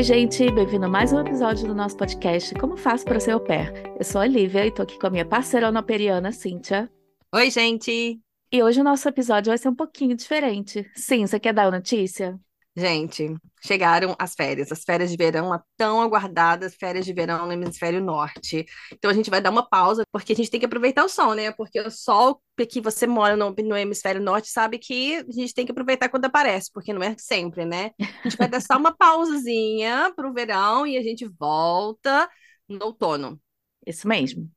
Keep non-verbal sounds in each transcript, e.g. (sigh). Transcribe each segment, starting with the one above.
Oi, gente, bem-vindo a mais um episódio do nosso podcast Como Faço para Ser Au Pair. Eu sou a Lívia e tô aqui com a minha parceira operiana, Cíntia. Oi, gente! E hoje o nosso episódio vai ser um pouquinho diferente. Sim, você quer dar a notícia? Gente, chegaram as férias, as férias de verão, a tão aguardadas férias de verão no hemisfério norte. Então a gente vai dar uma pausa, porque a gente tem que aproveitar o sol, né? Porque o sol que você mora no, no hemisfério norte sabe que a gente tem que aproveitar quando aparece, porque não é sempre, né? A gente vai dar só uma pausazinha pro verão e a gente volta no outono. Isso mesmo.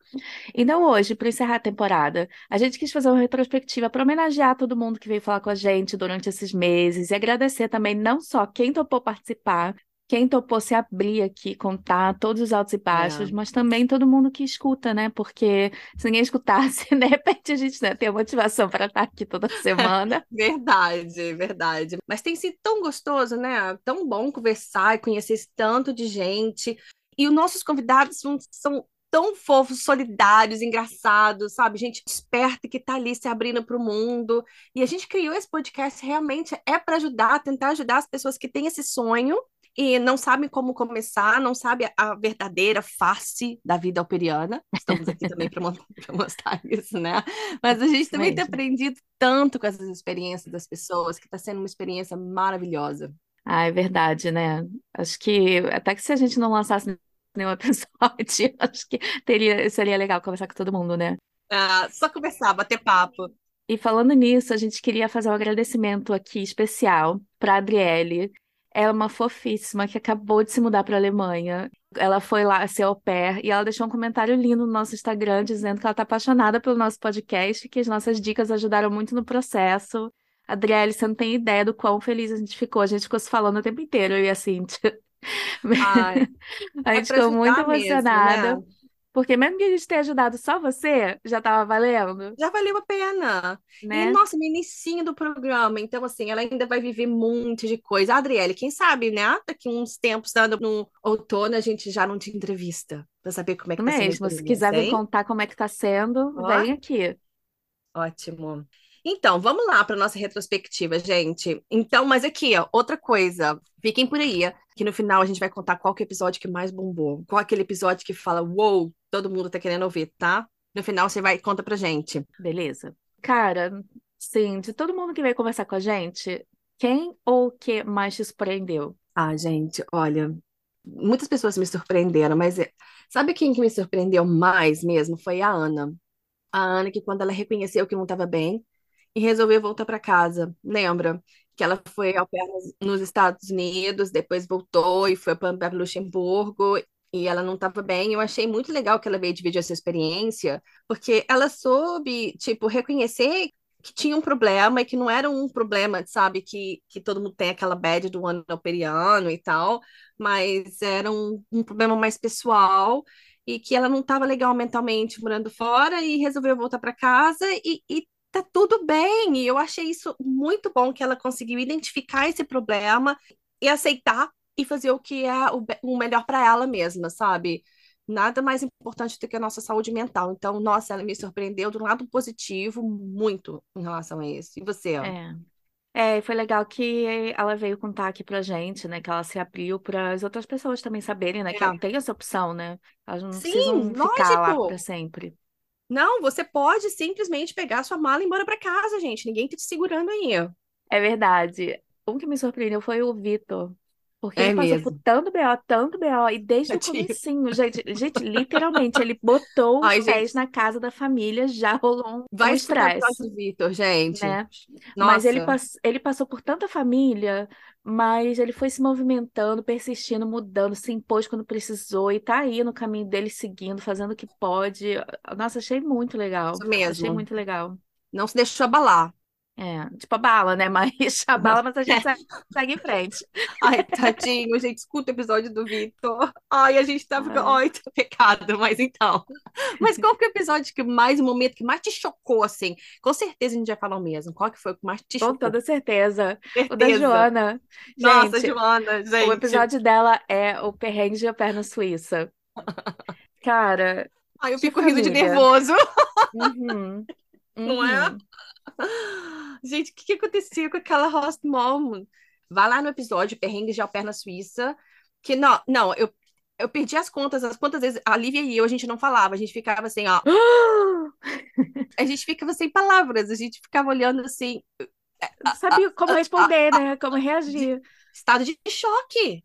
Então, hoje, para encerrar a temporada, a gente quis fazer uma retrospectiva para homenagear todo mundo que veio falar com a gente durante esses meses e agradecer também não só quem topou participar, quem topou se abrir aqui, contar todos os altos e baixos, é. mas também todo mundo que escuta, né? Porque se ninguém escutasse, (laughs) de repente a gente né, tem a motivação para estar aqui toda semana. (laughs) verdade, verdade. Mas tem sido tão gostoso, né? Tão bom conversar e conhecer esse tanto de gente. E os nossos convidados são, são tão fofos, solidários, engraçados, sabe? Gente esperta que tá ali se abrindo para o mundo. E a gente criou esse podcast realmente é para ajudar, tentar ajudar as pessoas que têm esse sonho e não sabem como começar, não sabem a verdadeira face da vida alperiana. Estamos aqui também para (laughs) mostrar isso, né? Mas a gente também tem aprendido tanto com essas experiências das pessoas, que está sendo uma experiência maravilhosa. Ah, é verdade, né? Acho que até que se a gente não lançasse nenhum episódio. (laughs) Acho que teria, seria legal conversar com todo mundo, né? Ah, só conversar, bater papo. E falando nisso, a gente queria fazer um agradecimento aqui especial para a Adriele. Ela é uma fofíssima que acabou de se mudar para a Alemanha. Ela foi lá ser au pair e ela deixou um comentário lindo no nosso Instagram dizendo que ela está apaixonada pelo nosso podcast, que as nossas dicas ajudaram muito no processo. Adriele, você não tem ideia do quão feliz a gente ficou. A gente ficou se falando o tempo inteiro, eu e a Cintia. (laughs) Ai, (laughs) a é gente ficou muito mesmo, emocionada. né? Porque mesmo que a gente tenha ajudado só você, já estava valendo, Já valeu a pena. E, né? nossa, no inicinho do programa, então, assim, ela ainda vai viver um monte de coisa. A Adriele, quem sabe, né? Daqui uns tempos, dando no outono, a gente já não te entrevista, para saber como é que tá sendo Mesmo, se quiser hein? contar como é que tá sendo, Ó, vem aqui. ótimo. Então, vamos lá para nossa retrospectiva, gente. Então, mas aqui, ó, outra coisa. Fiquem por aí, que no final a gente vai contar qual que é o episódio que mais bombou. Qual é aquele episódio que fala, uou, todo mundo tá querendo ouvir, tá? No final você vai e conta pra gente. Beleza? Cara, sim, de todo mundo que veio conversar com a gente, quem ou o que mais te surpreendeu? Ah, gente, olha, muitas pessoas me surpreenderam, mas é- sabe quem que me surpreendeu mais mesmo? Foi a Ana. A Ana, que quando ela reconheceu que não estava bem e resolveu voltar para casa, lembra? Que ela foi ao pé nos, Estados Unidos, depois voltou e foi para Luxemburgo e ela não estava bem. Eu achei muito legal que ela veio dividir essa experiência, porque ela soube, tipo, reconhecer que tinha um problema e que não era um problema, sabe, que, que todo mundo tem aquela bad do ano periano e tal, mas era um, um problema mais pessoal e que ela não estava legal mentalmente morando fora e resolveu voltar para casa e, e tá tudo bem. E eu achei isso muito bom que ela conseguiu identificar esse problema e aceitar e fazer o que é o, o melhor para ela mesma, sabe? Nada mais importante do que a nossa saúde mental. Então, nossa, ela me surpreendeu do lado positivo muito em relação a isso. E você? É. É, foi legal que ela veio contar aqui pra gente, né? Que ela se abriu para as outras pessoas também saberem, né? Que É. tem essa opção, né? Elas não Sim, precisam ficar lá lógico. para sempre. Não, você pode simplesmente pegar sua mala e ir embora para casa, gente. Ninguém tá te segurando aí. É verdade. Um que me surpreendeu foi o Vitor. Porque É ele passou por mesmo. tanto BO, tanto BO, e desde o comecinho, gente, (laughs) gente, literalmente, ele botou os Ai, pés gente, na casa da família, já rolou um, vai estresse, Vitor, gente. né? Mas ele, pass ele passou por tanta família, mas ele foi se movimentando, persistindo, mudando, se impôs quando precisou, e tá aí no caminho dele, seguindo, fazendo o que pode. Nossa, achei muito legal. isso Achei mesmo. muito legal. Não se deixou abalar. É, tipo a bala, né? Mas (laughs) a bala, mas a gente segue segue em frente. Ai, tadinho, gente, escuta o episódio do Vitor. Ai, a gente tá ficando. Ai. Tá pecado, mas então. Mas qual que é o episódio que mais, o momento que mais te chocou, assim? Com certeza a gente já falou mesmo. Qual que foi o que mais te Com chocou? toda certeza. O da Certeza. Joana. Nossa, Gente, Joana, o gente. episódio dela é o perrengue de a perna suíça. (laughs) Cara, Ai, eu fico rindo de família. nervoso, Uhum, não é? uhum. Gente, o que que acontecia com aquela host mom? Vai lá no episódio Perrengues de Alperna Suíça Que não, não, eu, eu perdi as contas, as quantas vezes a Lívia e eu a gente não falava, a gente ficava assim, ó. (gasps) a gente ficava sem palavras, a gente ficava olhando assim. Não sabia como responder, né? Como reagir. Estado de choque.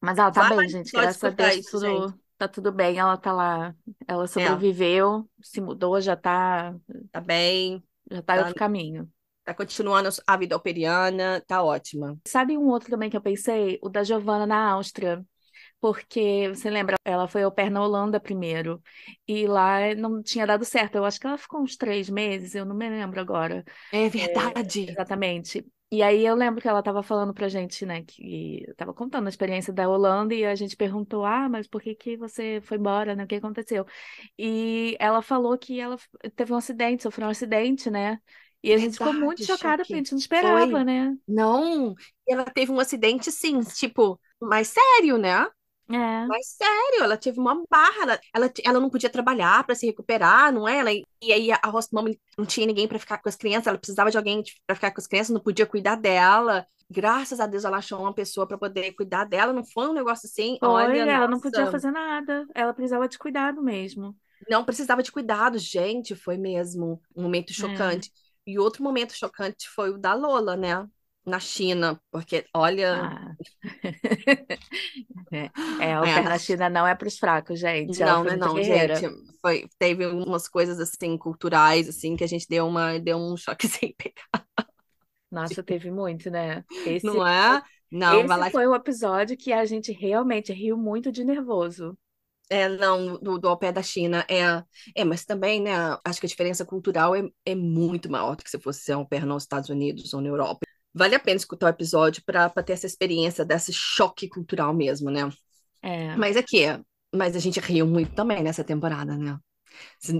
Mas ela tá Vai bem, gente. Graças a Deus, tudo, tá tudo bem. Ela tá lá. Ela sobreviveu, se mudou, já tá, Tá bem, já tá Tá. outro caminho. tá continuando a vida operiana, tá ótima. Sabe um outro também que eu pensei? O da Giovanna na Áustria. Porque, você lembra, ela foi au pair na Holanda primeiro. E lá não tinha dado certo. Eu acho que ela ficou uns três meses, eu não me lembro agora. É verdade. Exatamente. E aí eu lembro que ela estava falando pra gente, né, que estava contando a experiência da Holanda e a gente perguntou, ah, mas por que que você foi embora, né? O que aconteceu? E ela falou que ela teve um acidente, sofreu um acidente, né? E a gente ficou muito Verdade, chocada, porque a gente não esperava, Foi. né? Não, ela teve um acidente, sim, tipo, mais sério, né? É, Mas sério, ela teve uma barra, ela, ela, ela não podia trabalhar para se recuperar, não é? Ela, e aí a host mom não tinha ninguém para ficar com as crianças, ela precisava de alguém para ficar com as crianças, não podia cuidar dela. Graças a Deus ela achou uma pessoa para poder cuidar dela, não foi um negócio assim, foi, olha, ela não podia nossa, fazer nada, ela precisava de cuidado mesmo. não precisava de cuidado, gente, foi mesmo um momento É. chocante. E outro momento chocante foi o da Lola, né? Na China, porque olha, Ah. É, é, a au é, não é para os fracos, gente. Ela Não, muito não, gente. Foi, teve umas coisas assim culturais assim que a gente deu uma deu um choquezinho, (laughs) Nossa, teve muito, né? Esse, não é? Não, vai esse lá. foi o episódio que a gente realmente riu muito de nervoso. É, não, do, do ao pé da China é, é, mas também, né? Acho que a diferença cultural é, é muito maior do que se fosse ao pé nos Estados Unidos ou na Europa. Vale a pena escutar o episódio para ter essa experiência desse choque cultural mesmo, né? É. Mas é que, mas a gente riu muito também nessa temporada, né?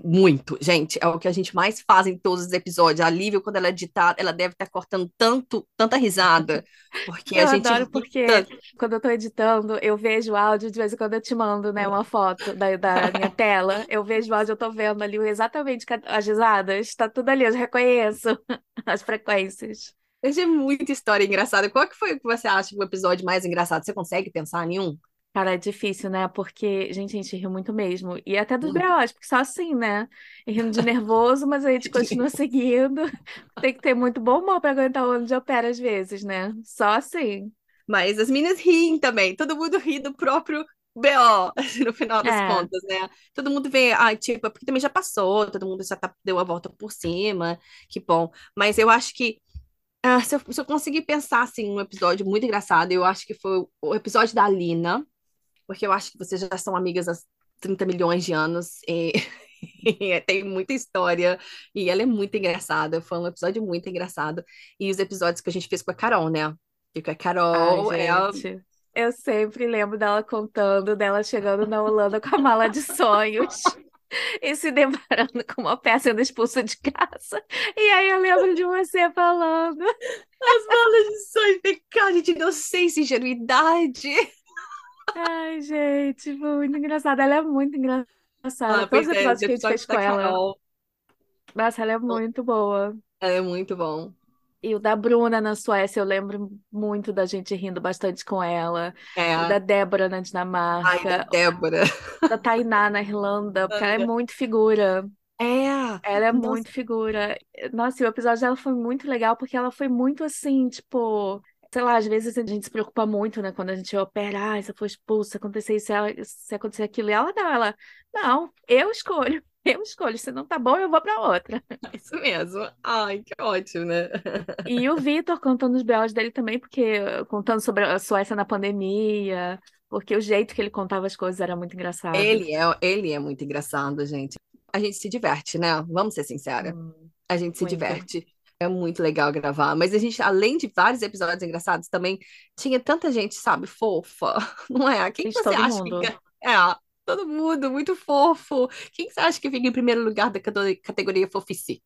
Muito, gente, é o que a gente mais faz em todos os episódios. A Lívia, quando ela editar, ela deve estar cortando tanto, tanta risada, porque a Eu gente adoro porque tanto. quando eu tô editando, eu vejo o áudio, de vez em quando eu te mando, né, uma foto da, da minha tela. Eu vejo o áudio, eu tô vendo ali exatamente as risadas. Tá tudo ali, eu reconheço (laughs) as frequências. Achei muita história engraçada. Qual que foi o que você acha o episódio mais engraçado? Você consegue pensar em um? Cara, é difícil, né? Porque, gente, a gente riu muito mesmo. E até dos Muito. BOs, porque só assim, né? Rindo de nervoso, mas a gente continua (laughs) seguindo. Tem que ter muito bom humor pra aguentar o ano de opera às vezes, né? Só assim. Mas as meninas riem também. Todo mundo ri do próprio BO, (laughs) no final das É. contas, né? Todo mundo vê, ah, tipo, é porque também já passou, todo mundo já tá, deu a volta por cima, que bom. Mas eu acho que, ah, se eu, se eu conseguir pensar, assim, um episódio muito engraçado, eu acho que foi o, episódio da Alina, porque eu acho que vocês já são amigas há 30 milhões de anos e, (laughs) tem muita história e ela é muito engraçada. Foi um episódio muito engraçado. E os episódios que a gente fez com a Carol, né? E com a Ai, Carol é a gente. Eu sempre lembro dela contando, dela chegando na Holanda com a mala de sonhos (laughs) e se deparando com uma peça sendo expulsa de casa. E aí eu lembro de você falando. As balas de sonho, pecado, gente, inocência, ingenuidade. Ai, gente, muito engraçada. Ela é muito engraçada. Ah, Todos os é, os episódios que a gente fez com ela. Carol, Nossa, ela é muito boa. ela é muito bom. E o da Bruna na Suécia, eu lembro muito da gente rindo bastante com ela. O É, da Débora na ai, da Dinamarca. Débora. Da Tainá na Irlanda, porque ela é muito figura. É, Ela é nossa, muito figura. Nossa, e o episódio dela foi muito legal, porque ela foi muito assim, tipo. Sei lá, às vezes a gente se preocupa muito, né? Quando a gente opera, ah, se eu for expulsa, acontecer isso, se acontecer aquilo. E ela não, ela, não, eu escolho, eu escolho. Se não tá bom, eu vou pra outra. (laughs) isso mesmo. Ai, que ótimo, né? E o Vitor contando os BOs dele também, porque contando sobre a Suécia na pandemia, porque o jeito que ele contava as coisas era muito engraçado. Ele é, ele é muito engraçado, gente. A gente se diverte, né? Vamos ser sinceros. Hum, A gente se muito. diverte. É muito legal gravar. Mas a gente, além de vários episódios engraçados, também tinha tanta gente, sabe, fofa. (laughs) Não é? Quem que você acha que mundo. fica... É, todo mundo, muito fofo. Quem que você acha que fica em primeiro lugar da categoria fofice?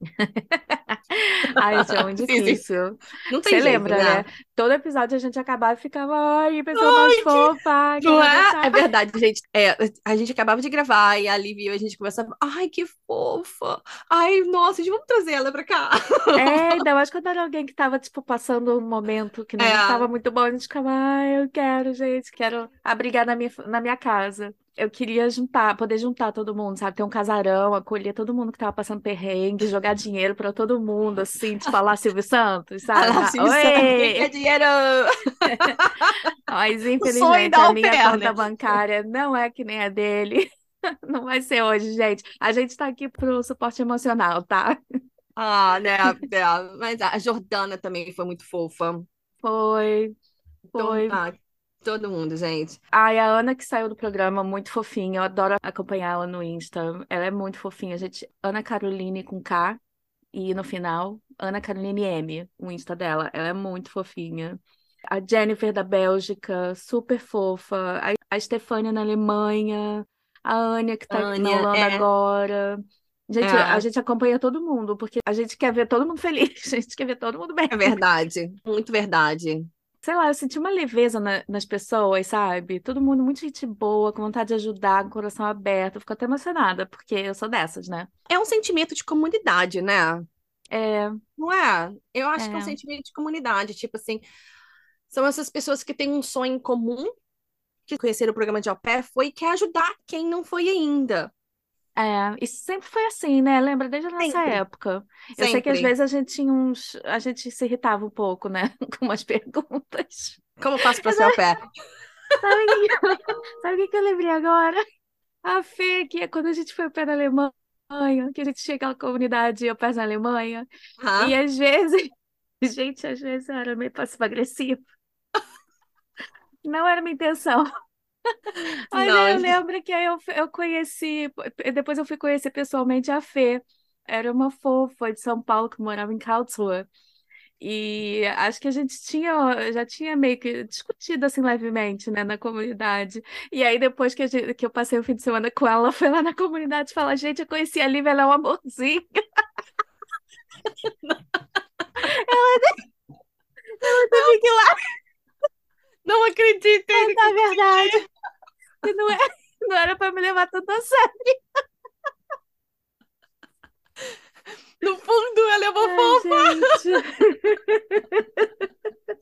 (laughs) Ai, isso é muito (laughs) difícil. Não tem Você jeito, lembra, né? né? Todo episódio a gente acabava e ficava, ai, que pessoa Ai, mais que- fofa, que Não é? É verdade, gente. É, a gente acabava de gravar e a Liv e a gente conversava. Ai, que fofa! Ai, nossa, gente, vamos trazer ela pra cá. É, ainda mais quando era alguém que tava, tipo, passando um momento que não É. estava muito bom, a gente ficava, ai, eu quero, gente, quero abrigar na minha, na minha casa. Eu queria juntar, poder juntar todo mundo, sabe? Ter um casarão, acolher todo mundo que tava passando perrengue, jogar dinheiro pra todo mundo, assim, tipo, lá Silvio Santos, (laughs) sabe? Ah, Silvio Santos, quem Oi! quer dinheiro? (laughs) Mas, infelizmente, a minha pair, conta né? bancária não é que nem a dele. (laughs) Não vai ser hoje, gente. A gente tá aqui pro suporte emocional, tá? Ah, né? é, Mas a Jordana também foi muito fofa. Foi, Então, foi. Todo mundo, gente. Ai, a Ana que saiu do programa, muito fofinha. Eu adoro acompanhar ela no Insta. Ela é muito fofinha, gente. Ana Caroline com K e no final, Ana Caroline M, o Insta dela. Ela é muito fofinha. A Jennifer da Bélgica, super fofa. A, Stefania na Alemanha. A Ania que tá na Ania, Holanda é. agora. Gente, É. a gente acompanha todo mundo, porque a gente quer ver todo mundo feliz, (laughs) a gente quer ver todo mundo bem. É verdade, muito verdade. Sei lá, eu senti uma leveza na- nas pessoas, sabe? Todo mundo muito gente boa, com vontade de ajudar, com o coração aberto. Eu fico até emocionada, porque eu sou dessas, né? É um sentimento de comunidade, né? É, Não é? Eu acho que é um É. sentimento de comunidade. Tipo assim, são essas pessoas que têm um sonho em comum, que conheceram o programa de au pair, foi que é ajudar quem não foi ainda. É, isso sempre foi assim, né? Lembra desde a nossa Sempre. época. Eu sei que às Sempre. vezes a gente tinha uns. A gente se irritava um pouco, né? (laughs) Com umas perguntas. Como eu faço pra ser au pair? Sabe o que, sabe o que que eu lembrei agora? A Fê, que é quando a gente foi para a Alemanha, que a gente tinha aquela comunidade eu na Alemanha. Hã? E às vezes, (laughs) gente, às vezes eu era meio passiva-agressiva. Não era minha intenção. (laughs) Não, aí eu lembro que aí eu, eu conheci, depois eu fui conhecer pessoalmente a Fê. Era uma fofa de São Paulo que morava em Karlsruhe. E acho que a gente tinha, já tinha meio que discutido assim levemente, né, na comunidade. E aí depois que, gente- que eu passei o fim de semana com ela, ela (laughs) foi lá na comunidade falar, gente, eu conheci a Lívia, ela é um amorzinho. (laughs) Ela teve que ir lá Não acredito. hein? Na verdade, e não, é, (laughs) não era pra me levar tanto a sério. No fundo, ela é uma fofa. (laughs) Ai, gente.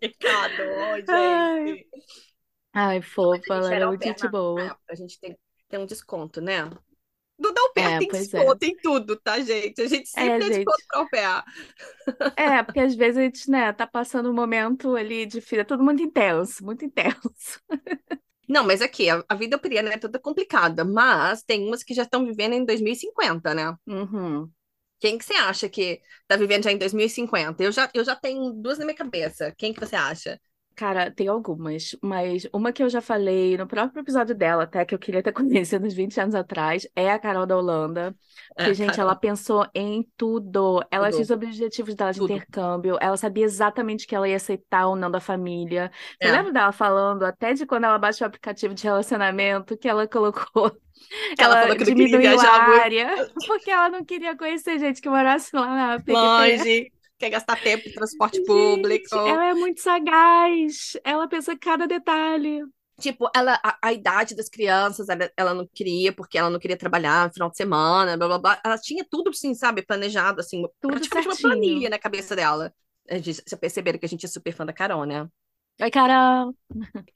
Pecado, gente. Ai. Ai, fofa, ela era muito gente boa. época, a gente tem, tem um desconto, né? Do da au pair É, tem é. desconto em tudo, tá, gente? A gente sempre É, tem gente. desconto pra au pair. É, porque às vezes a gente, né, tá passando um momento ali de filha, tudo muito intenso, muito intenso. Não, mas aqui, a, a vida auxiliar é toda complicada, mas tem umas que já estão vivendo em 2050, né? Uhum. Quem que você acha que tá vivendo já em 2050? Eu já, eu já tenho duas na minha cabeça. Quem que você acha? Cara, tem algumas, mas uma que eu já falei no próprio episódio dela, até que eu queria ter (laughs) conhecido uns 20 anos atrás, é a Carol da Holanda. Que, É, gente, Carol. ela pensou em tudo. Ela Tudo. tinha os objetivos dela de Tudo. intercâmbio, ela sabia exatamente que ela ia aceitar ou não da família. Você É. lembra dela falando até de quando ela baixou o aplicativo de relacionamento, que ela colocou, Que ela falou que diminuiu viajar a muito. área, (laughs) porque ela não queria conhecer gente que morasse lá na PQP. Longe, quer gastar tempo em transporte público. Gente, ela é muito sagaz. Ela pensa em cada detalhe. Tipo, ela, a, a idade das crianças, ela, ela não queria, porque ela não queria trabalhar no final de semana, blá blá blá. Ela tinha tudo, assim, sabe, planejado, assim, Tudo praticamente uma certinho. planilha na cabeça dela. Gente- Vocês perceberam que a gente é super fã da Carol, né? Oi, Carol.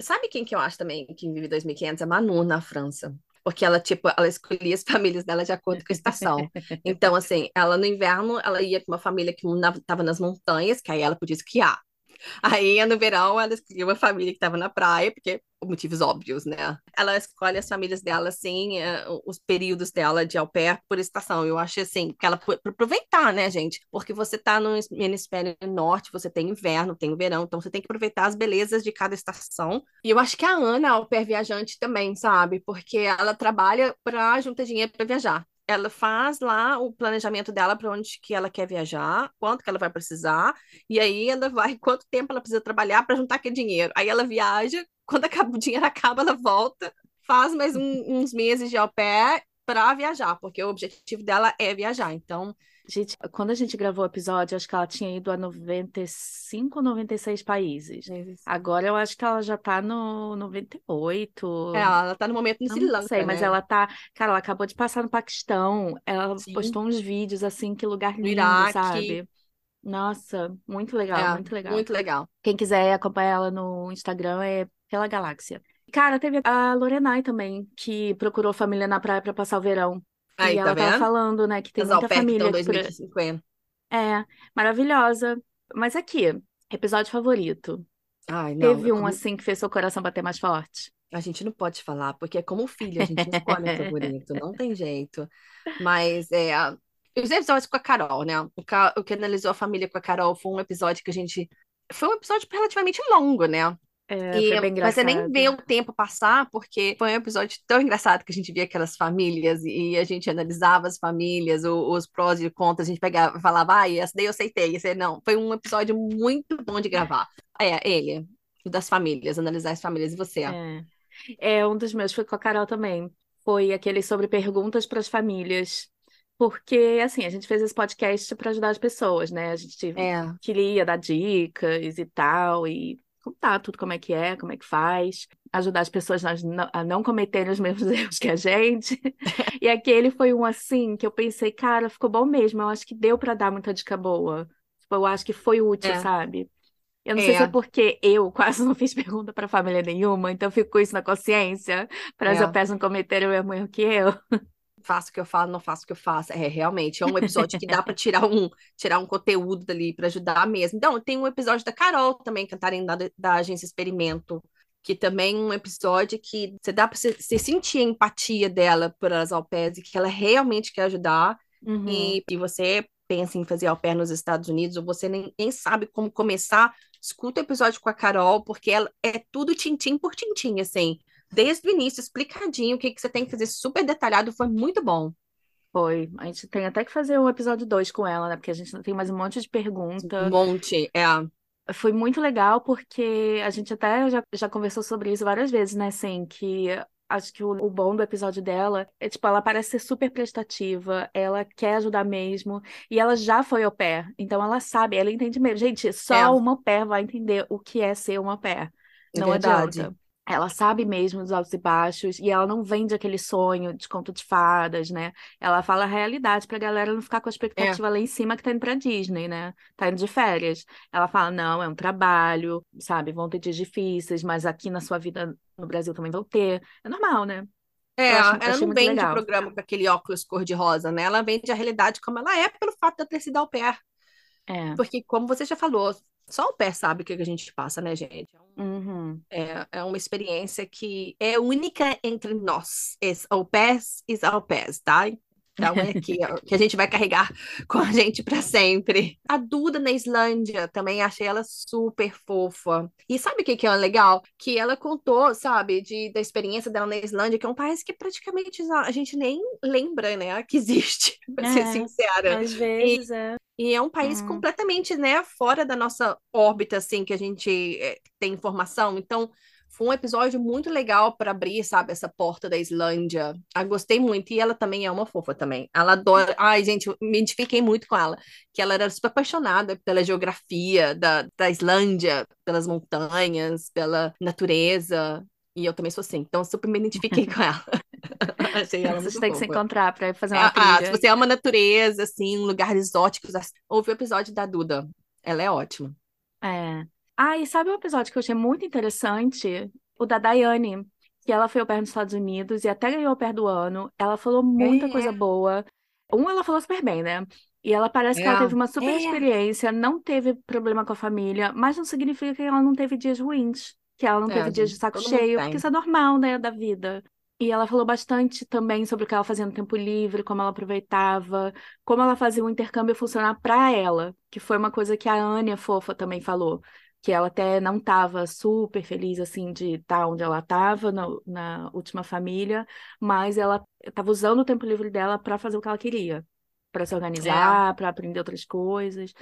Sabe quem que eu acho também que vive 2500? A Manu, na França. Porque ela, tipo, ela escolhia as (laughs) famílias dela de acordo com a estação. Então, assim, ela no inverno, ela ia com uma família que estava nas montanhas, que aí ela podia esquiar. Aí, no verão, ela escolhia uma família que estava na praia, porque por motivos óbvios, né? Ela escolhe as famílias dela, assim, eh, os períodos dela de au pair por estação. Eu acho, assim, que ela para aproveitar, né, gente? Porque você tá no hemisfério norte, você tem inverno, tem verão, então você tem que aproveitar as belezas de cada estação. E eu acho que a Ana é au pair viajante também, sabe? Porque ela trabalha para juntar dinheiro para viajar ela faz lá o planejamento dela para onde que ela quer viajar, quanto que ela vai precisar, e aí ela vai, (laughs) quanto tempo ela precisa trabalhar para juntar aquele dinheiro. Aí ela viaja, quando acaba, (laughs) o dinheiro acaba, ela volta, faz mais um- uns meses de au pair, para viajar, porque o objetivo dela é viajar. Então, Gente, quando a gente gravou o episódio, acho que ela tinha ido a 95 ou 96 países. Agora eu acho que ela já tá no 98. é, ela tá no momento no Sri Não Lanka, sei, mas né? ela tá. Cara, ela acabou de passar no Paquistão. Ela Sim. postou uns vídeos assim, que lugar lindo, Iraque. sabe? Nossa, muito legal, É, muito legal. muito legal. Quem quiser acompanhar ela no Instagram é pela Galáxia. Cara, teve a Lorelai também, que procurou família na praia pra passar o verão. Aí, E tá ela tava vendo? falando, né, que tem As au muita família que por... 2050. É, maravilhosa. Mas aqui, episódio favorito. Ai, não, Teve eu um como- assim que fez seu coração bater mais forte? a gente não pode falar, porque é como filho, a gente não (laughs) escolhe o favorito, não tem jeito. Mas é, a- os episódios com a Carol, né? O, ca- o que analisou a família com a Carol foi um episódio que a gente. Foi um episódio relativamente longo, né? É, E, bem mas você nem vê o tempo passar, porque foi um episódio tão engraçado que a gente via aquelas famílias e a gente analisava as famílias, o- os prós e contras, a gente pegava, falava, ah, essa daí eu aceitei, esse não. Foi um episódio muito bom de gravar. É, ele, das famílias, analisar as famílias. E você? É. É, um dos meus foi com a Carol também. Foi aquele sobre perguntas para as famílias. Porque, assim, a gente fez esse podcast para ajudar as pessoas, né? A gente É, queria dar dicas e tal, e contar tudo como é que é, como é que faz, ajudar as pessoas a não, cometerem os mesmos (laughs) erros que a gente. E aquele foi um assim que eu pensei, cara, ficou bom mesmo. Eu acho que deu para dar muita dica boa. Tipo, eu acho que foi útil, É. sabe? Eu não sei se é É. porque eu (laughs) quase não fiz pergunta para família nenhuma, então eu fico com isso na consciência, para as É. eu peço não cometerem o mesmo erro que eu. Faço o que eu falo, não faço o que eu faço. É, realmente, é um episódio que dá para tirar um, tirar um conteúdo dali para ajudar mesmo. Então, tem um episódio da Carol também, cantarem da, da Agência Experimento, que também é um episódio que você dá para você, sentir a empatia dela por as pairs e que ela realmente quer ajudar. Uhum. E, e você pensa em fazer au pair nos Estados Unidos, ou você nem, nem sabe como começar, escuta o episódio com a Carol, porque ela é tudo tintim por tintim, assim. Desde o início, explicadinho o que, que você tem que fazer, super detalhado, foi muito bom. Foi. A gente tem até que fazer um episódio 2 com ela, né? Porque a gente tem mais um monte de pergunta. Um monte, é. Foi muito legal porque a gente até já, já conversou sobre isso várias vezes, né? Assim, que acho que o, o bom do episódio dela é, tipo, ela parece ser super prestativa, ela quer ajudar mesmo, e ela já foi au pair, então ela sabe, ela entende mesmo. Gente, só É. uma au pair vai entender o que é ser uma au pair. É Não verdade. adianta. Ela sabe mesmo dos altos e baixos, e ela não vende aquele sonho de conto de fadas, né? Ela fala a realidade pra galera não ficar com a expectativa lá em cima que tá indo pra Disney, né? Tá indo de férias. Ela fala, não, é um trabalho, sabe? Vão ter dias difíceis, mas aqui na sua vida no Brasil também vão ter. É normal, né? É, acho- ela não vende o programa com aquele óculos cor-de-rosa, né? Ela vende a realidade como ela é pelo fato de eu ter sido au pair. É. Porque, como você já falou, só o pé sabe o que a gente passa, né, gente? Uhum. É, é uma experiência que é única entre nós. Esse au pairs is au pairs, tá? Então é que, que a gente vai carregar com a gente para sempre. A Duda na Islândia também achei ela super fofa. E sabe o que, que é legal? Que ela contou, sabe, de, da experiência dela na Islândia, que é um país que praticamente a gente nem lembra, né, que existe, (laughs) pra ser É. sincera. Às vezes é. E é um país Uhum. completamente, né, fora da nossa órbita, assim, que a gente eh, tem informação. Então, foi um episódio muito legal para abrir, sabe, essa porta da Islândia. Ah, gostei muito. E ela também é uma fofa também. Ela adora. Ai, gente, eu me identifiquei muito com ela. Que ela era super apaixonada pela geografia da, da Islândia, pelas montanhas, pela natureza. E eu também sou assim. Então, eu super me identifiquei (laughs) com ela. (laughs) Achei ela Vocês têm que se encontrar ir fazer uma Ah, ah, se você ama natureza, assim, lugares exóticos, assim, ouve o episódio da Duda. Ela é ótima. É. Ah, e sabe um episódio que eu achei muito interessante? O da Daiane, que ela foi au pair nos Estados Unidos e até ganhou au pair do ano. Ela falou muita É. coisa boa. Um, ela falou super bem, né? E ela parece que ela É. teve uma super É. experiência, não teve problema com a família, mas não significa que ela não teve dias ruins, que ela não É, teve dias de saco cheio, porque isso é normal, né, da vida. E ela falou bastante também sobre o que ela fazia no tempo livre, como ela aproveitava, como ela fazia o intercâmbio funcionar para ela, que foi uma coisa que a Ania Fofa também falou, que ela até não estava super feliz assim de estar onde ela estava na última família, mas ela estava usando o tempo livre dela para fazer o que ela queria, para se organizar, para aprender outras coisas.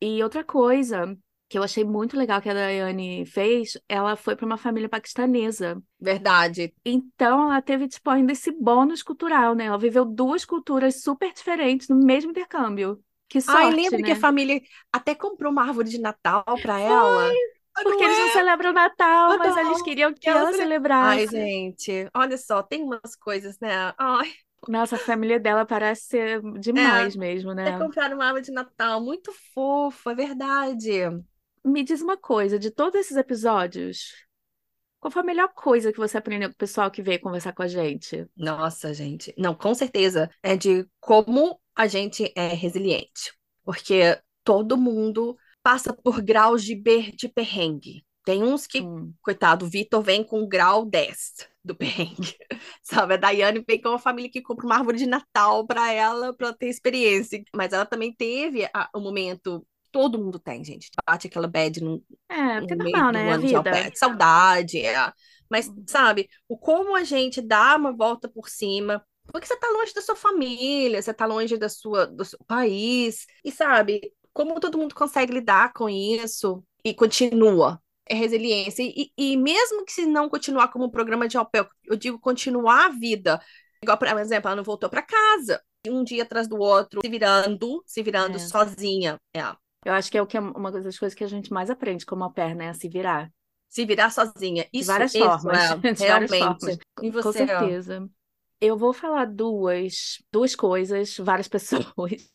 E outra coisa que eu achei muito legal que a Daiane fez, ela foi para uma família paquistanesa. Verdade. Então ela teve, tipo, ainda esse bônus cultural, né? Ela viveu duas culturas super diferentes no mesmo intercâmbio. Que sorte, Ai, lembra né? que a família até comprou uma árvore de Natal para ela? Porque Não eles não é? celebram o Natal, Ah, mas eles queriam que Ela ela cele- Ai, celebrasse. gente, olha só, tem umas coisas, né? Ai, Nossa, a família dela parece ser demais mesmo, até né? compraram uma árvore de Natal, muito fofa, é verdade. Me diz uma coisa, de todos esses episódios, qual foi a melhor coisa que você aprendeu com o pessoal que veio conversar com a gente? Nossa, gente. Não, com certeza é de como a gente é resiliente. Porque todo mundo passa por graus de, de perrengue. Tem uns que, Hum, coitado, o Vitor vem com grau 10 do perrengue. (laughs) Sabe? A Daiane vem com uma família que compra uma árvore de Natal para ela, para ter experiência. Mas ela também teve a- o momento. Todo mundo tem, gente. Bate aquela bad num, É, porque é no meio normal, do né? Ano de vida. Alpec. Saudade, é. Mas, Uhum. sabe, o como a gente dá uma volta por cima, porque você tá longe da sua família, você tá longe da sua, do seu país, e sabe, como todo mundo consegue lidar com isso e continua. É resiliência. E, e mesmo que se não continuar como um programa de Alpec, eu digo continuar a vida. Igual, por exemplo, ela não voltou para casa. Um dia atrás do outro, se virando, se virando É. sozinha. É. Eu acho que é o que é uma das coisas que a gente mais aprende como au pair, né? A se virar. Se virar sozinha. De Isso, várias isso formas. é, (laughs) De várias realmente. formas. E Com você, ó? Eu vou falar duas, duas coisas, várias (laughs) pessoas,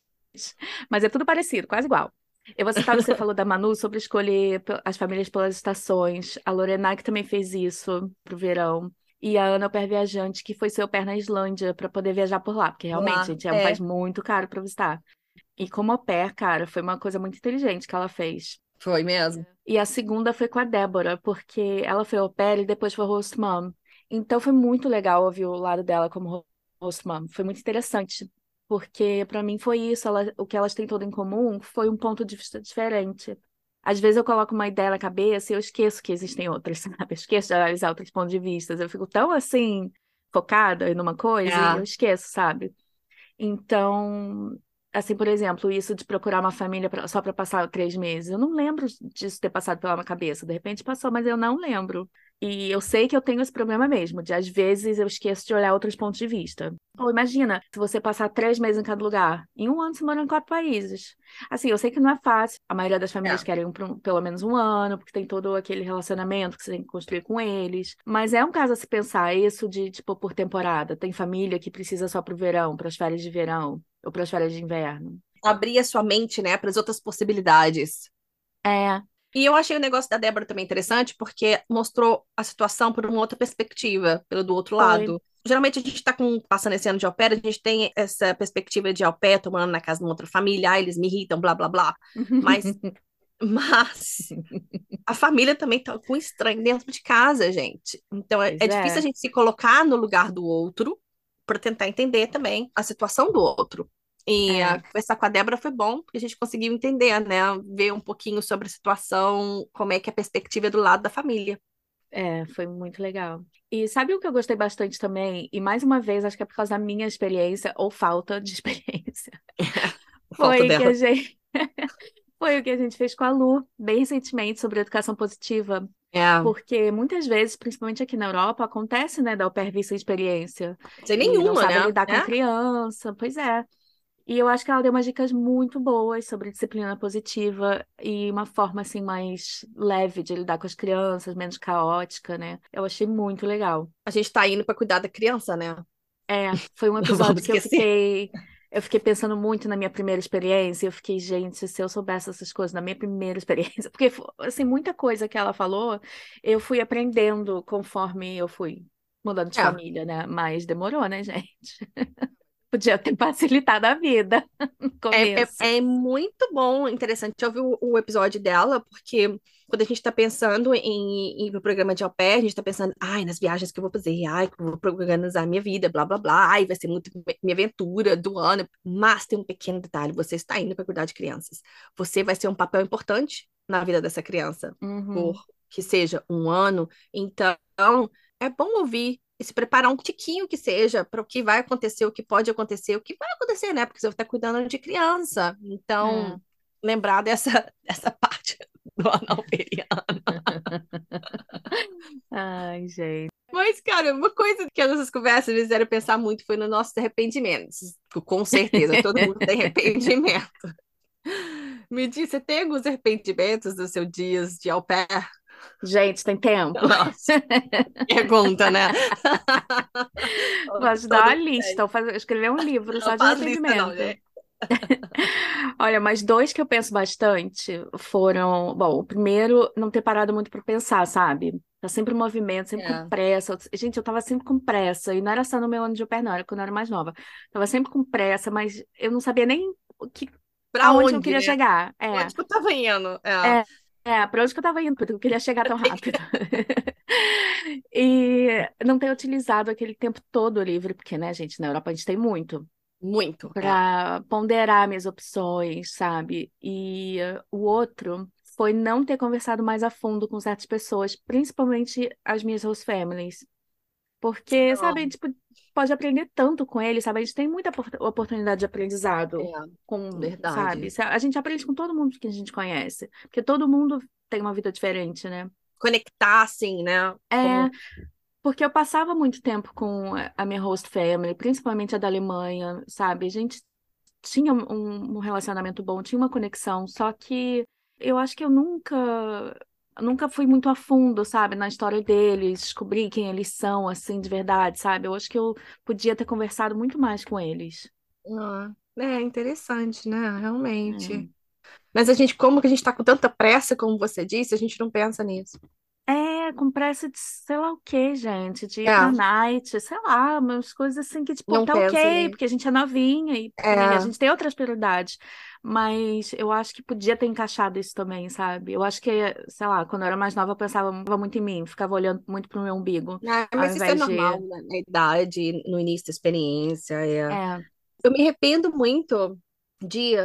mas é tudo parecido, quase igual. Eu vou citar o que você falou da Manu sobre escolher as famílias pelas estações. A Lorena que também fez isso pro verão. E a Ana, au pair viajante, que foi seu pé na Islândia para poder viajar por lá, porque realmente, Lá, gente, é um é. país muito caro para visitar. E como au pair, cara, foi uma coisa muito inteligente que ela fez. Foi mesmo. E a segunda foi com a Débora, porque ela foi au pair e depois foi host mom. Então foi muito legal ouvir o lado dela como ho- host mom. Foi muito interessante, porque para mim foi isso, ela- o que elas têm todo em comum foi um ponto de vista diferente. Às vezes eu coloco uma ideia na cabeça e eu esqueço que existem outras, (laughs) sabe? Eu esqueço de analisar outros pontos de vista. Eu fico tão assim, focada numa coisa e É. eu esqueço, sabe? Então, assim, por exemplo, isso de procurar uma família pra- só para passar três meses. Eu não lembro disso ter passado pela minha cabeça. De repente passou, mas eu não lembro. E eu sei que eu tenho esse problema mesmo, de às vezes eu esqueço de olhar outros pontos de vista. Ou imagina, se você passar três meses em cada lugar, em um ano você mora em quatro países. Assim, eu sei que não é fácil. A maioria das famílias É. querem um, pelo menos um ano, porque tem todo aquele relacionamento que você tem que construir com eles. Mas é um caso a se pensar isso de, tipo, por temporada. Tem família que precisa só pro verão, para as férias de verão, ou para as férias de inverno. Abrir a sua mente, né, para as outras possibilidades. É, E eu achei o negócio da Débora também interessante, porque mostrou a situação por uma outra perspectiva, pelo do outro Foi. lado. Geralmente a gente está passando esse ano de au pair, a gente tem essa perspectiva de au pair, tomando na casa de uma outra família, ah, eles me irritam, blá, blá, blá. Mas, (laughs) mas a família também tá com estranho dentro de casa, gente. Então é, é é. difícil a gente se colocar no lugar do outro para tentar entender também a situação do outro. E É. ah, conversar com a Débora foi bom, porque a gente conseguiu entender, né? Ver um pouquinho sobre a situação, como é que é a perspectiva é do lado da família. É, foi muito legal. E sabe o que eu gostei bastante também? E mais uma vez, acho que é por causa da minha experiência, ou falta de (laughs) experiência. (laughs) Falta Foi que dela. a gente... (laughs) Foi o que a gente fez com a Lu, bem recentemente, sobre educação positiva. É, Porque muitas vezes, principalmente aqui na Europa, acontece, né, da au pair sem experiência. sem E não nenhuma, sabe né? lidar com É? criança, pois é. E eu acho que ela deu umas dicas muito boas sobre disciplina positiva e uma forma assim mais leve de lidar com as crianças, menos caótica, né? Eu achei muito legal. A gente tá indo para cuidar da criança, né? É, foi um (laughs) episódio que eu fiquei, eu fiquei pensando muito na minha primeira experiência. Eu fiquei, gente, se eu soubesse essas coisas na minha primeira experiência, (laughs) porque assim, muita coisa que ela falou, eu fui aprendendo conforme eu fui mudando de É. família, né? Mas demorou, né, gente? (laughs) Podia ter (laughs) facilitado a vida (laughs) no É, começo. é, é muito bom, interessante ouvir o, o episódio dela, porque quando a gente está pensando em em ir para o programa de au pair, a gente está pensando, ai, nas viagens que eu vou fazer, ai, que eu vou organizar minha vida, blá, blá, blá, ai, vai ser muito minha aventura do ano. Mas tem um pequeno detalhe, você está indo para cuidar de crianças. Você vai ser um papel importante na vida dessa criança, Uhum. por que seja um ano. Então, é bom ouvir e se preparar um tiquinho que seja para o que vai acontecer, o que pode acontecer, o que vai acontecer, né? Porque você estar cuidando de criança. Então, lembrar dessa, (laughs) dessa parte do analperiano. (laughs) Ai, gente. Mas, cara, uma coisa que as nossas conversas me fizeram pensar muito foi nos nossos arrependimentos. Com certeza, todo mundo tem (laughs) arrependimento. Me diz, você tem alguns arrependimentos dos seus dias de au pair? Gente, tem tempo. Nossa, (laughs) pergunta, né? Gosto de dar uma lista, fazer, escrever um livro só Não de não, arrependimento. gente. (laughs) Olha, mas dois que eu penso bastante foram. Bom, o primeiro, não ter parado muito para pensar, sabe? Tá sempre em movimento, sempre É. com pressa. Gente, eu tava sempre com pressa. E não era só no meu ano de não, era quando eu era mais nova. Tava sempre com pressa, mas eu não sabia nem o que, Pra aonde eu onde, queria né? chegar. É. Onde que eu tava indo? É. É, pra onde que eu tava indo, porque eu queria chegar tão rápido. (laughs) E não ter utilizado aquele tempo todo livre, porque, né, gente, na Europa a gente tem muito Muito. é. para ponderar minhas opções, sabe? E eh, o outro foi não ter conversado mais a fundo com certas pessoas, principalmente as minhas host families. Porque, sabe, a gente po- pode aprender tanto com eles, sabe? A gente tem muita opor- oportunidade de aprendizado É, com, verdade. sabe? A a gente aprende com todo mundo que a gente conhece, porque todo mundo tem uma vida diferente, né? Conectar, assim, né? É, Como- porque eu passava muito tempo com a minha host family, principalmente a da Alemanha, sabe? A gente tinha um, um relacionamento bom, tinha uma conexão, só que eu acho que eu nunca, nunca fui muito a fundo, sabe, na história deles, descobri quem eles são, assim, de verdade, sabe? Eu acho que eu podia ter conversado muito mais com eles. Ah, é interessante, né? Realmente. É. Mas a gente, como que a gente tá com tanta pressa, como você disse, a gente não pensa nisso. É, com pressa de sei lá o quê, gente, de É. night, sei lá, umas coisas assim que, tipo, Não tá pensa ok, nisso. porque a gente é novinha e, É. a gente tem outras prioridades. Mas eu acho que podia ter encaixado isso também, sabe? Eu acho que, sei lá, quando eu era mais nova, eu pensava muito em mim, ficava olhando muito pro meu umbigo, Ah, mas isso é invés de. normal né? na idade, no início da experiência. É. É, Eu me arrependo muito de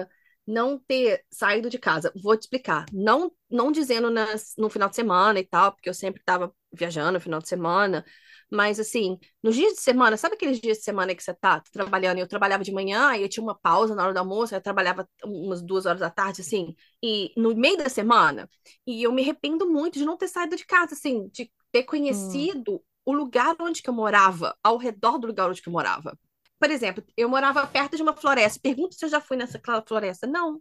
não ter saído de casa. Vou te explicar. Não, não dizendo nas, no final de semana e tal, porque eu sempre estava viajando no final de semana. Mas, assim, nos dias de semana, sabe aqueles dias de semana que você tá trabalhando? Eu trabalhava de manhã, e eu tinha uma pausa na hora do almoço, eu trabalhava umas duas horas da tarde, assim, e no meio da semana. E eu me arrependo muito de não ter saído de casa, assim, de ter hum, conhecido o lugar onde que eu morava, ao redor do lugar onde que eu morava. Por exemplo, eu morava perto de uma floresta. Pergunto se eu já fui nessa floresta. Não.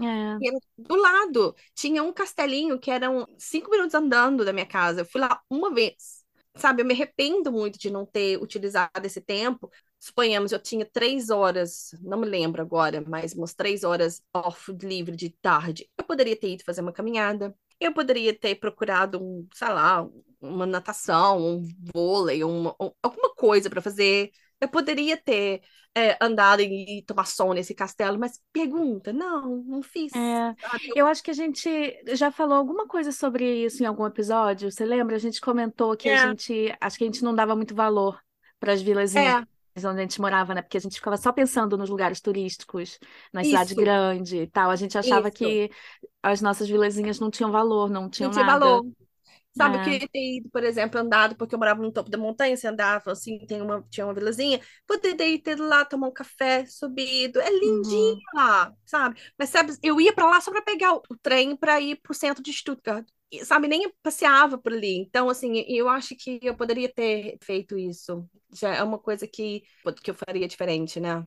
é, era do lado tinha um castelinho que eram cinco minutos andando da minha casa. Eu fui lá uma vez. Sabe, eu me arrependo muito de não ter utilizado esse tempo. Suponhamos, eu tinha três horas, não me lembro agora, mas umas três horas off livre de tarde. Eu poderia ter ido fazer uma caminhada. Eu poderia ter procurado um, sei lá, uma natação, um vôlei, uma, um- alguma coisa para fazer. Eu poderia ter é, andado e tomar sol nesse castelo, mas pergunta, não, não fiz. é. Eu acho que a gente já falou alguma coisa sobre isso em algum episódio. Você lembra? A gente comentou que a É, gente, acho que a gente não dava muito valor para as vilazinhas é, onde a gente morava, né? Porque a gente ficava só pensando nos lugares turísticos, cidades isso, grandes e tal. A gente achava isso. que as nossas vilazinhas não tinham valor, não Não tinham tinha nada. valor. Sabe, eu É. queria ter ido, por exemplo, andado, porque eu morava no topo da montanha, você andava assim, tem uma, tinha uma vilazinha, poderia ter ido lá tomar um café, subido, é lindinho Uhum. lá, sabe? Mas sabe, eu ia para lá só para pegar o, o trem para ir pro centro de Stuttgart, e, sabe? Nem passeava por ali. Então, assim, eu acho que eu poderia ter feito isso. Já é uma coisa que, que eu faria diferente, né?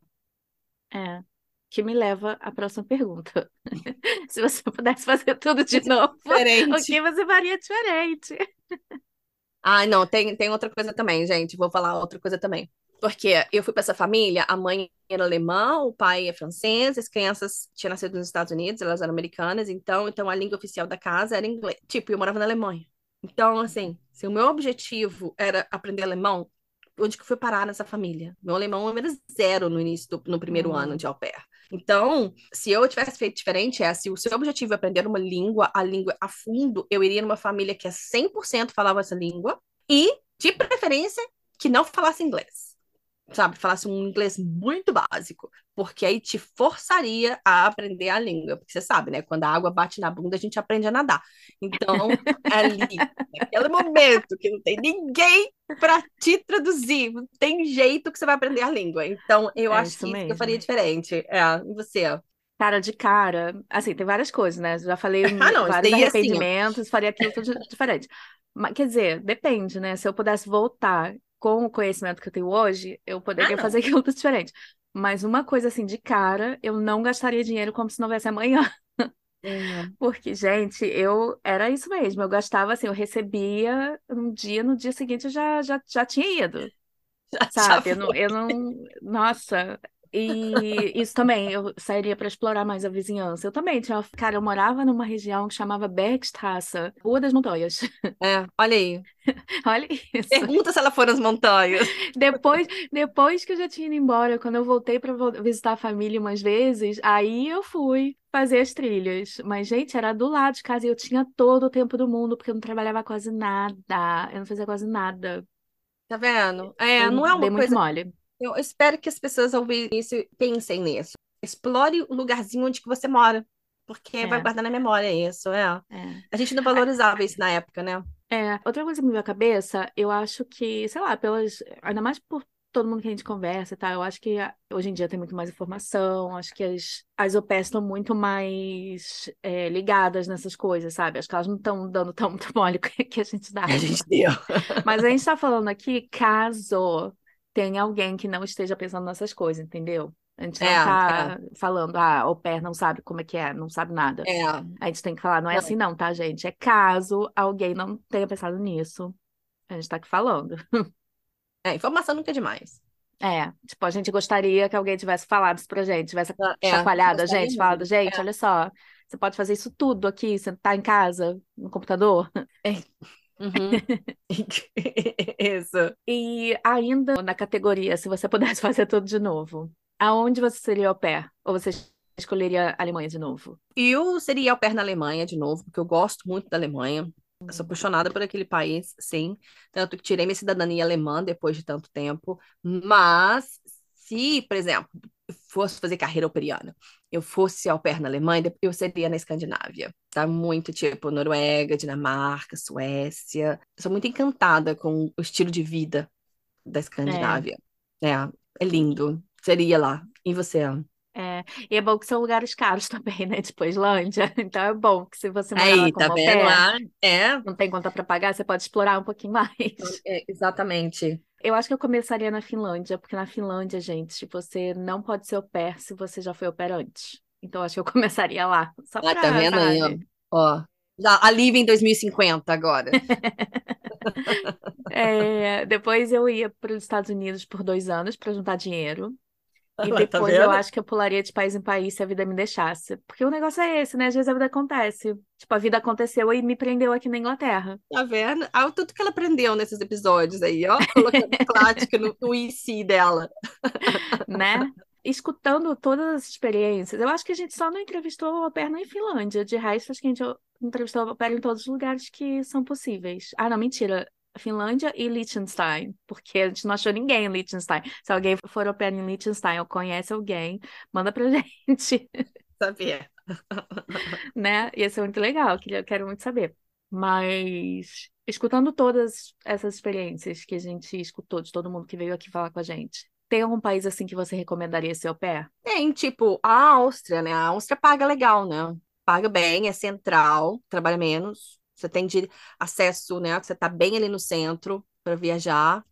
É. Que me leva à próxima pergunta. (laughs) Se você pudesse fazer tudo de novo, o Diferente. que você faria diferente? Ah, não, tem, tem outra coisa também, gente. Vou falar outra coisa também. Porque eu fui para essa família, a mãe era alemã, o pai é francês, as crianças tinham nascido nos Estados Unidos, elas eram americanas, então, então a língua oficial da casa era inglês. Tipo, eu morava na Alemanha. Então, assim, se o meu objetivo era aprender alemão, onde que eu fui parar nessa família? Meu alemão era zero no início do no primeiro ano Hum. de au pair. Então, se eu tivesse feito diferente, é se o seu objetivo é aprender uma língua, a língua a fundo, eu iria numa família que é 100% falava essa língua e, de preferência, que não falasse inglês. Sabe, falasse um inglês muito básico, porque aí te forçaria a aprender a língua, porque você sabe, né? Quando a água bate na bunda, a gente aprende a nadar. Então, (laughs) ali, naquele momento que não tem ninguém para te traduzir, não tem jeito que você vai aprender a língua. Então, eu É acho isso que isso que eu faria diferente. É, e você? Cara, de cara, assim, tem várias coisas, né? Já falei (laughs) Ah, não, vários assim, arrependimentos, faria aquilo tudo diferente. Mas, quer dizer, depende, né? Se eu pudesse voltar com o conhecimento que eu tenho hoje, eu Ah, poderia não. fazer (laughs) aquilo tudo diferente. Mas uma coisa assim, de cara, eu não gastaria dinheiro como se não houvesse amanhã. É. (laughs) Porque, gente, eu era isso mesmo. Eu gastava assim, eu recebia um dia, no dia seguinte eu já, já, já tinha ido. (laughs) Já, já Sabe? Eu não, eu não. Nossa. E isso também, eu sairia para explorar mais a vizinhança. Eu também tinha. Cara, eu morava numa região que chamava Bergstraße, Rua das Montanhas. É, olha aí. (laughs) Olha isso. Pergunta se ela for nas montanhas. Depois, depois que eu já tinha ido embora, quando eu voltei para visitar a família umas vezes, aí eu fui fazer as trilhas. Mas, gente, era do lado de casa e eu tinha todo o tempo do mundo, porque eu não trabalhava quase nada. Eu não fazia quase nada. Tá vendo? É, Eu não é uma muito coisa. mole. Eu espero que as pessoas ao ouvir isso pensem nisso. Explore o lugarzinho onde que você mora, porque vai É, guardar na memória isso, é. é. A gente não valorizava isso na época, né? É, outra coisa que me veio à cabeça, eu acho que, sei lá, pelas, ainda mais por todo mundo que a gente conversa e tal, eu acho que a- hoje em dia tem muito mais informação, acho que as, as pairs estão muito mais é, ligadas nessas coisas, sabe? Acho que elas não estão dando tão (laughs) muito mole que a gente A dava. gente deu. Mas a gente está falando aqui caso tenha alguém que não esteja pensando nessas coisas, entendeu? A gente não É, é, tá falando, ah, au pair não sabe como é que é, não sabe nada. é. A gente tem que falar, não é Não, assim não, tá, gente? É caso alguém não tenha pensado nisso. A gente tá aqui falando. (laughs) é, informação nunca é demais. É, tipo, a gente gostaria que alguém tivesse falado isso pra gente, tivesse É, chacoalhado a gente, falado, mesmo. gente, olha só, você pode fazer isso tudo aqui, você tá em casa, no computador. (laughs) Uhum. (laughs) Isso. E ainda na categoria, se você pudesse (laughs) fazer tudo de novo, aonde você seria au pair? Ou você escolheria a Alemanha de novo? Eu seria au pair na Alemanha de novo, porque eu gosto muito da Alemanha. Eu sou apaixonada por aquele país, sim. Tanto que tirei minha cidadania alemã depois de tanto tempo. Mas, se, por exemplo, fosse fazer carreira operiana, eu fosse au pair na Alemanha, eu seria na Escandinávia. Tá muito tipo Noruega, Dinamarca, Suécia. Eu sou muito encantada com o estilo de vida da É, Escandinávia. É, é lindo. Seria lá. E você? é. E é bom que são lugares caros (laughs) também, né? Tipo a Islândia. (laughs) Então é bom que se você morar lá Aí, como tá vendo? pair, Ah, é, não tem conta pra pagar, você pode explorar um pouquinho (laughs) mais. é, exatamente. Eu acho que eu começaria na Finlândia, porque na Finlândia, gente, você não pode ser au pair se você já foi au pair antes. Então acho que eu (laughs) começaria lá, só Ah, tá pra, vendo aí, ó? Ó, já alívio em 2050 agora. (laughs) É, depois eu ia para os Estados Unidos por dois anos para juntar dinheiro. E (laughs) tá depois eu vendo? acho que eu pularia de país em país se a vida me deixasse. Porque o negócio é esse, né? Às vezes a vida acontece. Tipo, a vida aconteceu e me prendeu aqui na Inglaterra, Tá vendo? Ah, tudo que ela aprendeu nesses episódios aí, ó, colocando prática no, no IC dela. (laughs) né? Escutando todas as experiências, eu acho que a gente só não entrevistou o au pair na Finlândia. De resto, acho que a gente entrevistou au pair em todos os lugares que são possíveis. Ah, não, mentira. Finlândia e Liechtenstein, porque a gente não achou ninguém em Liechtenstein. Se alguém for pair em Liechtenstein ou conhece alguém, manda pra (laughs) gente, Sabia? né? Ia ser muito legal, queria- quero muito saber. Mas, escutando todas essas experiências que a gente escutou de todo mundo que veio aqui falar com a gente, tem algum país assim que você recomendaria ser au pair? Tem, tipo, a Áustria, né? A Áustria paga legal, né? Paga bem, é central, trabalha menos. Você tem de acesso, né? Você tá bem ali no centro para viajar.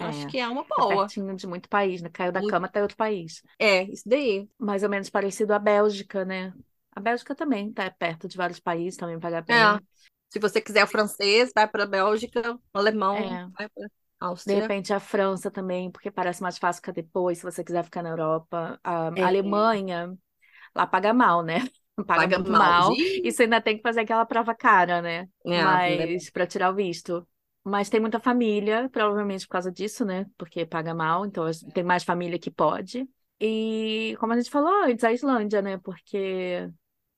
Acho É, que é uma tá boa. pertinho de muito país, né? Caiu da Muito- cama, tá em outro país. É, isso daí. Mais ou menos parecido à Bélgica, né? A Bélgica também tá perto de vários países, também paga É. bem. Se você quiser o francês, vai para Bélgica, o alemão, É. vai para De Áustria. repente a França também, porque parece mais fácil ficar depois, se você quiser ficar na Europa. A É. Alemanha, lá paga mal, né? Paga Paga mal. E você ainda tem que fazer aquela prova cara, né? É, Mas para tirar o visto. Mas tem muita família, provavelmente por causa disso, né? Porque paga mal, então tem mais família que pode. E como a gente falou antes, a Islândia, né? Porque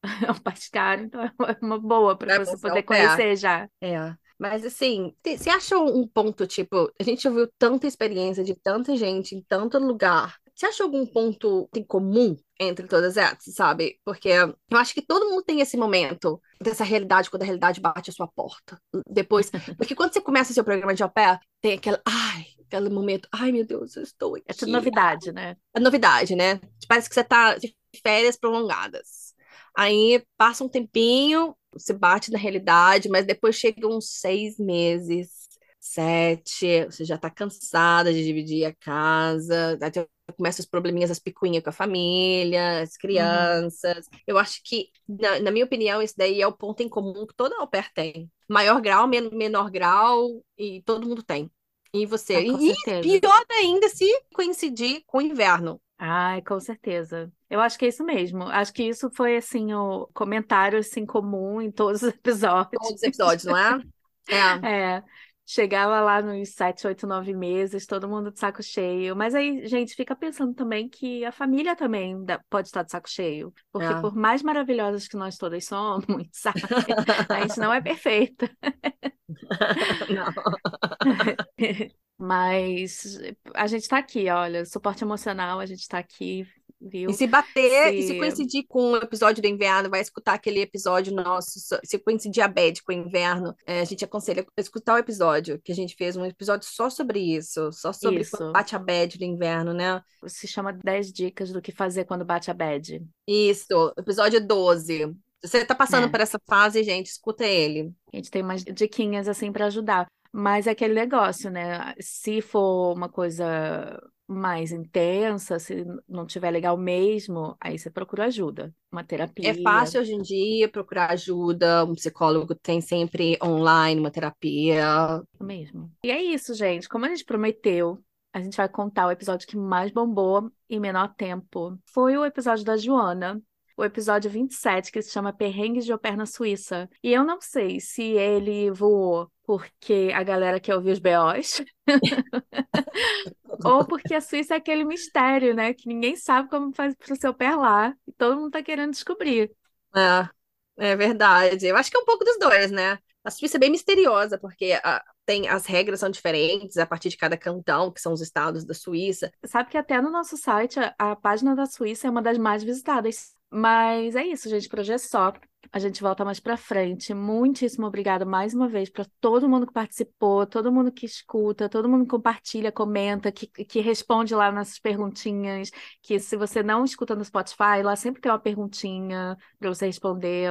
(laughs) é um país caro, então é uma boa para você poder conhecer já. É, mas assim, você acha um ponto, tipo, a gente ouviu tanta experiência de tanta gente em tanto lugar. Você acha algum ponto em comum entre todas essas, sabe? Porque eu acho que todo mundo tem esse momento dessa realidade, quando a realidade bate a sua porta. Depois, (laughs) porque quando você começa seu programa de au pair, tem aquele, ai, aquele momento, ai meu Deus, eu estou É tudo aqui. novidade, né? É novidade, né? Parece que você tá, você férias prolongadas. Aí passa um tempinho, você bate na realidade, mas depois chegam uns seis meses, sete, você já tá cansada de dividir a casa, até começam os probleminhas, as picuinhas com a família, as crianças. Uhum. Eu acho que, na, na, minha opinião, esse daí é o ponto em comum que toda au pair tem. Maior grau, men menor grau, e todo mundo tem. E você? Ah, e pior ainda se coincidir com o inverno. Ai, com certeza. Eu acho que é isso mesmo. Acho que isso foi assim o comentário assim comum em todos os episódios. Todos os episódios, não é? (laughs) É. é. Chegava lá nos sete, oito, nove meses, todo mundo de saco cheio. Mas aí, gente, fica pensando também que a família também pode estar de saco cheio. Porque é. por mais maravilhosas que nós todas somos, (laughs) sabe? A gente não é perfeita. (laughs) não. (laughs) Mas a gente está aqui, olha, suporte emocional, a gente está aqui Viu? E se bater, se... e se coincidir com o episódio do inverno, vai escutar aquele episódio nosso. Se coincidir a bad com o inverno, é, a gente aconselha escutar o episódio, que a gente fez um episódio só sobre isso, só sobre isso. quando bate a bad do inverno, né? Se chama 10 dicas do que fazer quando bate a bad. Isso, episódio 12. Você tá passando é. por essa fase, gente, escuta ele. A gente tem umas diquinhas assim para ajudar. Mas é aquele negócio, né? Se for uma coisa mais intensa, se não tiver legal mesmo, aí você procura ajuda, uma terapia. É fácil hoje em dia procurar ajuda, um psicólogo tem sempre online uma terapia. Mesmo. E é isso, gente. Como a gente prometeu, a gente vai contar o episódio que mais bombou em menor tempo. Foi o episódio da Joana, o episódio 27, que se chama Perrengues de Au na Suíça. E eu não sei se ele voou porque a galera quer ouvir os B.O.s, (laughs) ou porque a Suíça é aquele mistério, né? Que ninguém sabe como faz para o seu pé lá, e todo mundo está querendo descobrir. É, é verdade. Eu acho que é um pouco dos dois, né? A Suíça é bem misteriosa, porque a, ah, tem as regras são diferentes a partir de cada cantão, que são os estados da Suíça. Sabe que até no nosso site a, a página da Suíça é uma das mais visitadas. Mas é isso, gente, por hoje é só. A gente volta mais para frente. Muitíssimo obrigada mais uma vez para todo mundo que participou, todo mundo que escuta, todo mundo que compartilha, comenta, que, que responde lá nossas perguntinhas. Que se você não escuta no Spotify, lá sempre tem uma perguntinha para você responder.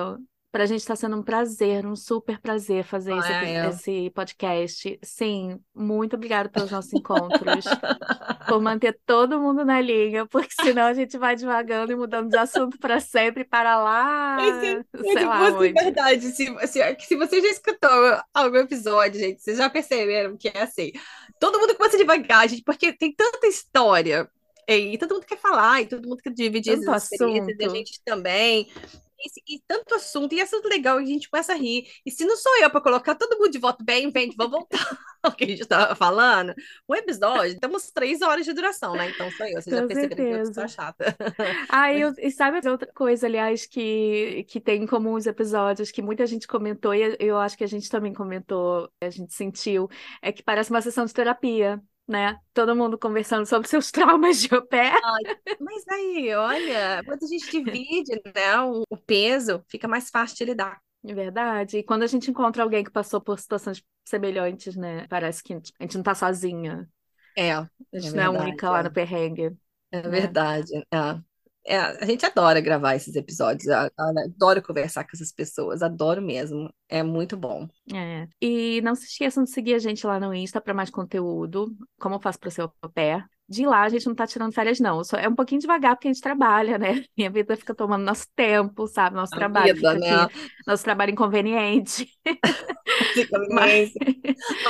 Para a gente está sendo um prazer, um super prazer fazer esse, esse, podcast. Sim, muito obrigada pelos nossos encontros, (laughs) por manter todo mundo na linha, porque senão a gente vai devagando e mudando de assunto para sempre, para lá. Esse, sei lá onde. verdade, se, se, se você já escutou algum episódio, gente, vocês já perceberam que é assim. Todo mundo começa devagar, gente, porque tem tanta história. E todo mundo quer falar, e todo mundo quer dividir Tanto as experiências, assunto. a gente também e, e, tanto assunto, e assunto legal, e a gente começa a rir. E se não sou eu para colocar todo mundo de voto bem, vem, vamos voltar (laughs) ao que a gente estava falando. O episódio, temos três horas de duração, né? Então sou eu, vocês Com já perceberam que eu sou chata. (laughs) Ah, eu, e sabe outra coisa, aliás, que, que tem em comum os episódios, que muita gente comentou, e eu acho que a gente também comentou, a gente sentiu, é que parece uma sessão de terapia né? Todo mundo conversando sobre seus (laughs) traumas de au pair. mas aí, olha, quando a gente divide, né, o, o peso, fica mais fácil de lidar. É verdade. E quando a gente encontra alguém que passou por situações semelhantes, né? Parece que a gente não tá sozinha. É. A gente é não é a única é. lá no perrengue. É né? verdade. É. É, a gente adora gravar esses episódios, adoro conversar com essas pessoas, adoro mesmo, é muito bom. É. E não se esqueçam de seguir a gente lá no Insta para mais conteúdo, como eu faço para o seu pé. De lá a gente não tá tirando férias, não. Só é um pouquinho devagar porque a gente trabalha, né? (laughs) Minha vida fica tomando nosso tempo, sabe? Nosso a trabalho. Vida, né? Nosso trabalho inconveniente. (laughs) (laughs) Mas...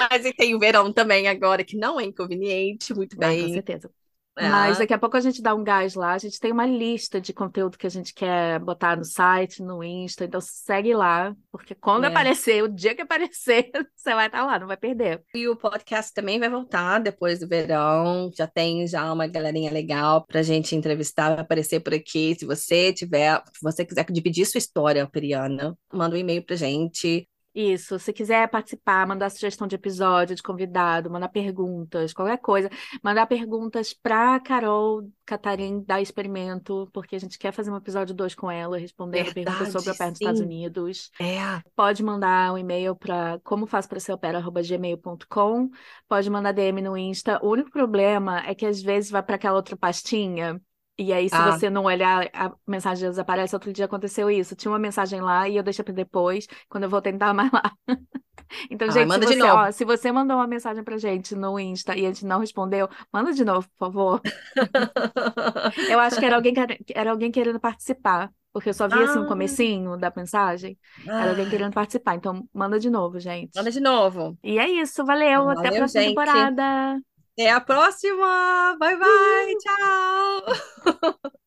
Mas tem o verão também agora, que não é inconveniente, muito bem. Ah, com certeza. É. Mas daqui a pouco a gente dá um gás lá. A gente tem uma lista de conteúdo que a gente quer botar no site, no Insta. Então segue lá, porque quando é. aparecer, o dia que aparecer, (laughs) você vai estar lá, não vai perder. E o podcast também vai voltar depois do verão. Já tem já uma galerinha legal pra gente entrevistar, vai aparecer por aqui. Se você tiver, se você quiser dividir sua história, Periana, manda um e-mail pra gente. Isso, se quiser participar, mandar sugestão de episódio, de convidado, mandar perguntas, qualquer coisa, mandar perguntas para Carol Catarina da Experimento, porque a gente quer fazer um episódio 2 com ela, respondendo Verdade, perguntas sobre o Opera nos Estados Unidos. É. Pode mandar um e-mail para como faço para ser opera@gmail.com, pode mandar DM no Insta. O único problema é que às vezes vai para aquela outra pastinha E aí, se Ah, você não olhar, a mensagem desaparece. Outro dia aconteceu isso. Tinha uma mensagem lá e eu deixei para depois. Quando eu voltei, não tava mais lá. (laughs) Então, ai, gente, se manda de você, novo. ó, se você mandou uma mensagem pra gente no Insta e a gente não respondeu, manda de novo, por favor. (laughs) Eu acho que era alguém, era alguém querendo participar, porque eu só vi assim o Ah, comecinho da mensagem. Era alguém querendo participar. Então, manda de novo, manda gente. de novo. E é isso, valeu. Até a Valeu, próxima gente. temporada. Até a próxima. Bye, bye. Tchau. (laughs)